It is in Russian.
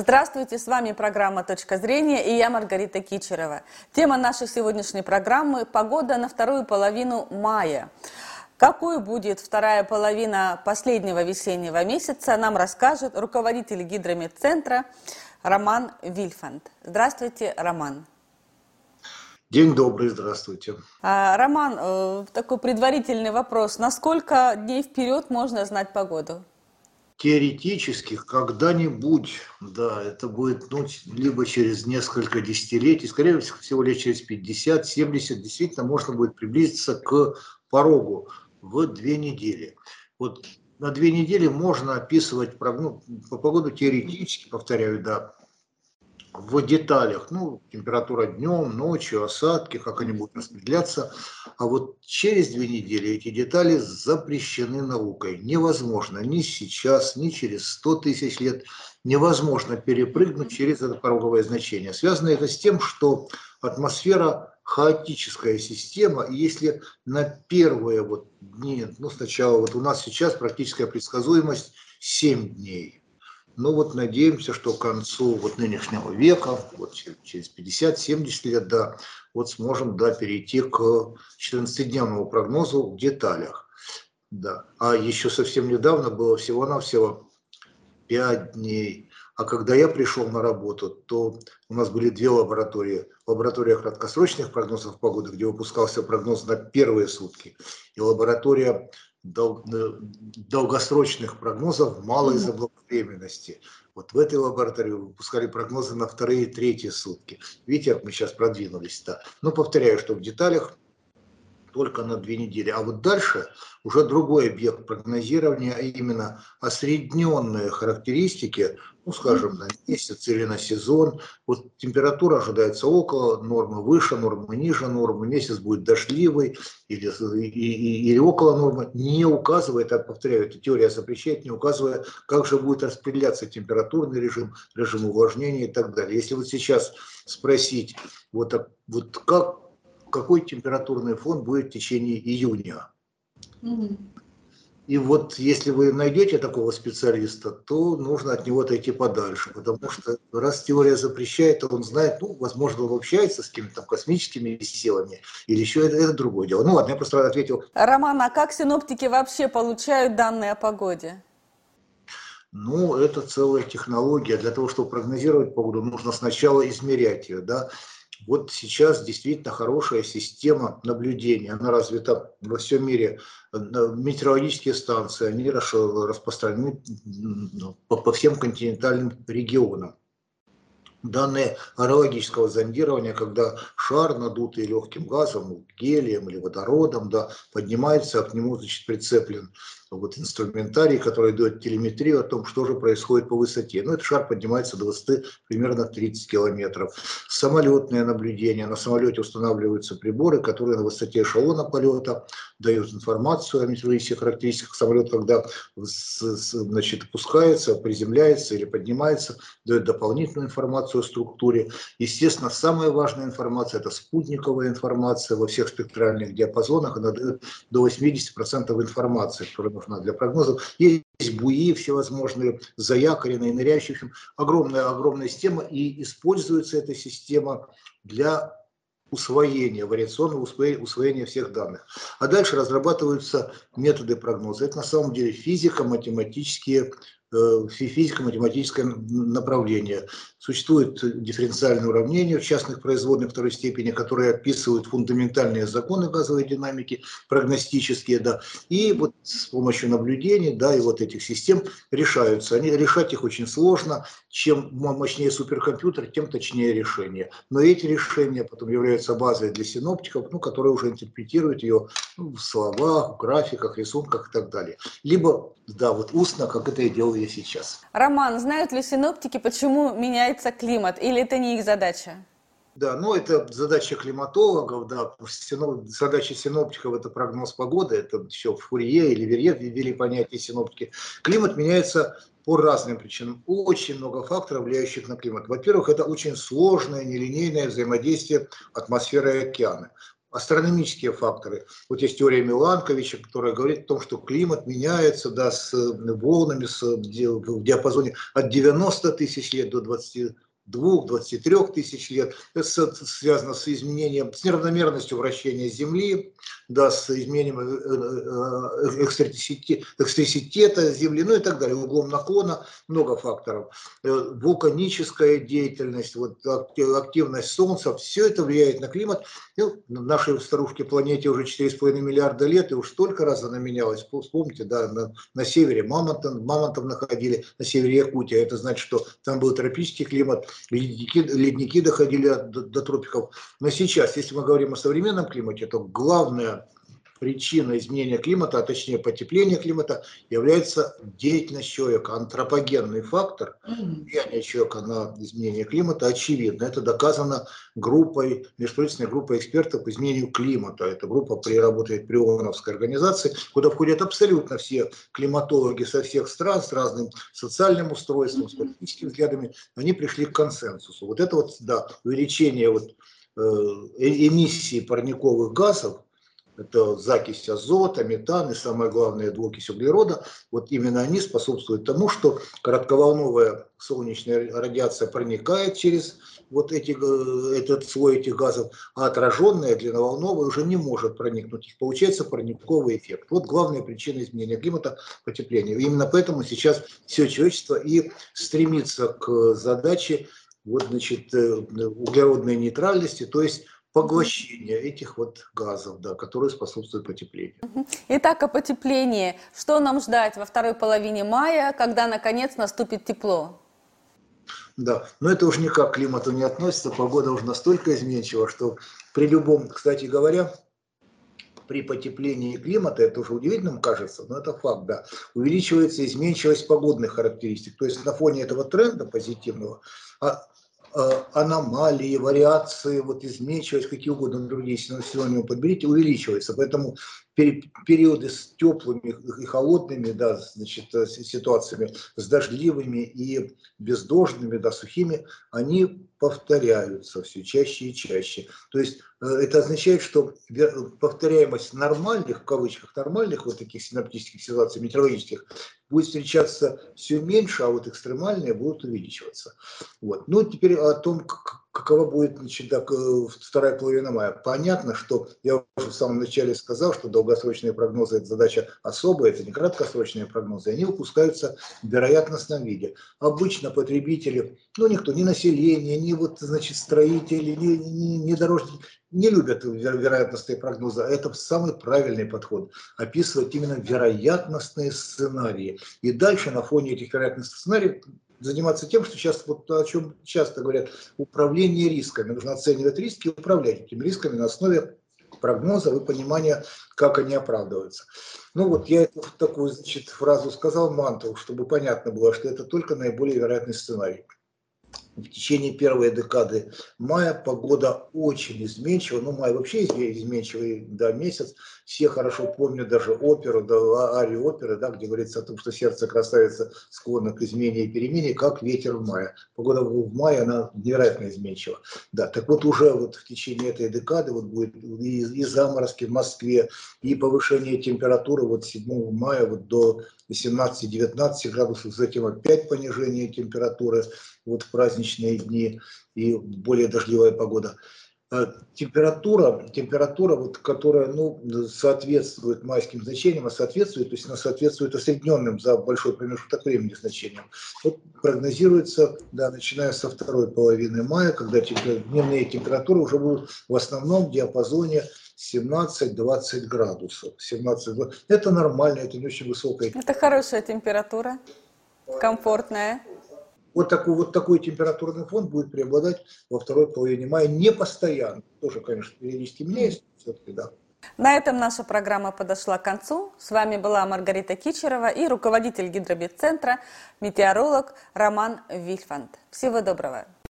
Здравствуйте, с вами программа «Точка зрения» и я Маргарита Кичерова. Тема нашей сегодняшней программы – погода на вторую половину мая. Какой будет вторая половина последнего весеннего месяца, нам расскажет руководитель гидрометцентра Роман Вильфанд. Здравствуйте, Роман. День добрый, здравствуйте. А, Роман, э, такой предварительный вопрос. На сколько дней вперед можно знать погоду? Теоретически, когда-нибудь, да, это будет ну, либо через несколько десятилетий, скорее всего, лет через 50-70, действительно можно будет приблизиться к порогу в две недели. Вот на две недели можно описывать прогноз, по погоду теоретически, повторяю, да, в деталях, ну, температура днем, ночью, осадки, как они будут распределяться. А вот через две недели эти детали запрещены наукой. Невозможно ни сейчас, ни через 100 тысяч лет невозможно перепрыгнуть через это пороговое значение. Связано это с тем, что атмосфера хаотическая система, и если на первые вот дни, ну сначала вот у нас сейчас практическая предсказуемость 7 дней, ну вот надеемся, что к концу вот нынешнего века, вот через 50-70 лет, да, вот сможем, да, перейти к 14-дневному прогнозу в деталях. Да. А еще совсем недавно было всего-навсего 5 дней. А когда я пришел на работу, то у нас были две лаборатории. Лаборатория краткосрочных прогнозов погоды, где выпускался прогноз на первые сутки, и лаборатория долгосрочных прогнозов малой заблаговременности. Вот в этой лаборатории выпускали прогнозы на вторые и третьи сутки. Видите, как мы сейчас продвинулись. Да. Но повторяю, что в деталях только на две недели. А вот дальше уже другой объект прогнозирования, а именно осредненные характеристики, ну, скажем, на месяц или на сезон. Вот температура ожидается около нормы, выше нормы, ниже нормы, месяц будет дождливый или, или, или около нормы, не указывает, я повторяю, эта теория запрещает, не указывая, как же будет распределяться температурный режим, режим увлажнения и так далее. Если вот сейчас спросить, вот, вот как какой температурный фон будет в течение июня. И вот если вы найдете такого специалиста, то нужно от него отойти подальше, потому что раз теория запрещает, то он знает, ну, возможно, он общается с какими-то космическими силами, или еще это, это другое дело. Ну ладно, я просто ответил. Роман, а как синоптики вообще получают данные о погоде? Ну, это целая технология. Для того, чтобы прогнозировать погоду, нужно сначала измерять ее, да. Вот сейчас действительно хорошая система наблюдения, она развита во всем мире. Метеорологические станции, они распространены ну, по всем континентальным регионам. Данные аэрологического зондирования, когда шар, надутый легким газом, гелием или водородом, да, поднимается, а к нему значит, прицеплен вот инструментарий, который дает телеметрию о том, что же происходит по высоте. Ну, этот шар поднимается до высоты примерно 30 километров. Самолетное наблюдение. На самолете устанавливаются приборы, которые на высоте эшелона полета дают информацию о метеорологических характеристиках самолета, когда значит, опускается, приземляется или поднимается, дает дополнительную информацию о структуре. Естественно, самая важная информация – это спутниковая информация во всех спектральных диапазонах. Она дает до 80% информации, которая нужна для прогнозов. Есть буи всевозможные, заякоренные, ныряющие. В общем, огромная-огромная система. И используется эта система для усвоения, вариационного усвоения всех данных. А дальше разрабатываются методы прогноза. Это на самом деле физико-математические Э, физико-математическое направление. Существует дифференциальное уравнение в частных производных второй степени, которые описывают фундаментальные законы газовой динамики, прогностические, да, и вот с помощью наблюдений, да, и вот этих систем решаются. Они, решать их очень сложно, чем мощнее суперкомпьютер, тем точнее решение. Но эти решения потом являются базой для синоптиков, ну, которые уже интерпретируют ее ну, в словах, в графиках, рисунках и так далее. Либо, да, вот устно, как это и делал я сейчас. Роман, знают ли синоптики, почему меняется климат, или это не их задача? Да, ну это задача климатологов, да, задача синоптиков это прогноз погоды, это еще Фурье или Верье ввели понятие синоптики. Климат меняется по разным причинам. Очень много факторов, влияющих на климат. Во-первых, это очень сложное, нелинейное взаимодействие атмосферы и океана. Астрономические факторы. Вот есть теория Миланковича, которая говорит о том, что климат меняется да, с волнами с, в диапазоне от 90 тысяч лет до 20 2-23 тысяч лет. Это связано с изменением, с неравномерностью вращения Земли, да, с изменением э, э, э, экстриситета Земли, ну и так далее, углом наклона, много факторов. Вулканическая деятельность, вот, активность Солнца, все это влияет на климат. Ну, нашей старушке планете уже 4,5 миллиарда лет, и уж столько раз она менялась. Вспомните, да, на, на севере мамонтов, мамонтов находили, на севере Якутии. Это значит, что там был тропический климат, ледники, ледники доходили до, до тропиков. Но сейчас, если мы говорим о современном климате, то главная причина изменения климата, а точнее потепления климата, является деятельность человека. Антропогенный фактор влияния человека на изменение климата очевидно. Это доказано группой, межправительственной группой экспертов по изменению климата. Эта группа при работает при ООНовской организации, куда входят абсолютно все климатологи со всех стран, с разным социальным устройством, с политическими взглядами. Они пришли к консенсусу. Вот это вот, да, увеличение вот, э, эмиссии парниковых газов, это закись азота, метан и самое главное двуокись углерода, вот именно они способствуют тому, что коротковолновая солнечная радиация проникает через вот эти, э, этот слой этих газов, а отраженная длинноволновая уже не может проникнуть. Получается парниковый эффект. Вот главная причина изменения климата – потепление. Именно поэтому сейчас все человечество и стремится к задаче вот, значит, э, углеродной нейтральности, то есть поглощения этих вот газов, да, которые способствуют потеплению. Итак, о потеплении. Что нам ждать во второй половине мая, когда наконец наступит тепло? Да, но это уже никак к климату не относится, погода уже настолько изменчива, что при любом, кстати говоря, при потеплении климата, это уже удивительным кажется, но это факт, да, увеличивается изменчивость погодных характеристик. То есть на фоне этого тренда позитивного а аномалии, вариации, вот изменчивость, какие угодно другие синонимы подберите, увеличивается. Поэтому периоды с теплыми и холодными да, значит, э, ситуациями, с дождливыми и бездождными, да, сухими, они повторяются все чаще и чаще. То есть э, это означает, что повторяемость нормальных, в кавычках нормальных вот таких синаптических ситуаций, метеорологических, будет встречаться все меньше, а вот экстремальные будут увеличиваться. Вот. Ну, теперь о том, какова будет значит, так, э, вторая половина мая. Понятно, что я уже в самом начале сказал, что долгосрочные прогнозы – это задача особая, это не краткосрочные прогнозы, они выпускаются в вероятностном виде. Обычно потребители, ну никто, ни население, ни вот, значит, строители, ни, ни, ни дорожники, не любят вероятностные прогнозы, а это самый правильный подход. Описывать именно вероятностные сценарии. И дальше на фоне этих вероятностных сценариев заниматься тем, что сейчас, вот о чем часто говорят, управление рисками. Нужно оценивать риски и управлять этими рисками на основе прогнозов и понимания, как они оправдываются. Ну вот я эту такую значит, фразу сказал, мантру, чтобы понятно было, что это только наиболее вероятный сценарий в течение первой декады мая погода очень изменчива. Ну, май вообще изменчивый да, месяц. Все хорошо помнят даже оперу, да, а, арию оперы, да, где говорится о том, что сердце красавица склонно к измене и перемене, как ветер в мае. Погода в мае, она невероятно изменчива. Да, так вот уже вот в течение этой декады вот будет и, и заморозки в Москве, и повышение температуры вот 7 мая вот до 18-19 градусов, затем опять понижение температуры вот в праздничные дни и более дождливая погода. А температура, температура вот, которая ну, соответствует майским значениям, а соответствует, то есть она соответствует осредненным за большой промежуток времени значениям. Вот прогнозируется, да, начиная со второй половины мая, когда дневные температуры уже будут в основном в диапазоне 17-20 градусов. 17 Это нормально, это не очень высокая. Это хорошая температура, комфортная. Вот такой, вот такой температурный фон будет преобладать во второй половине мая, не постоянно. Тоже, конечно, периодически меняется, все-таки, да. На этом наша программа подошла к концу. С вами была Маргарита Кичерова и руководитель гидробитцентра, метеоролог Роман Вильфанд. Всего доброго.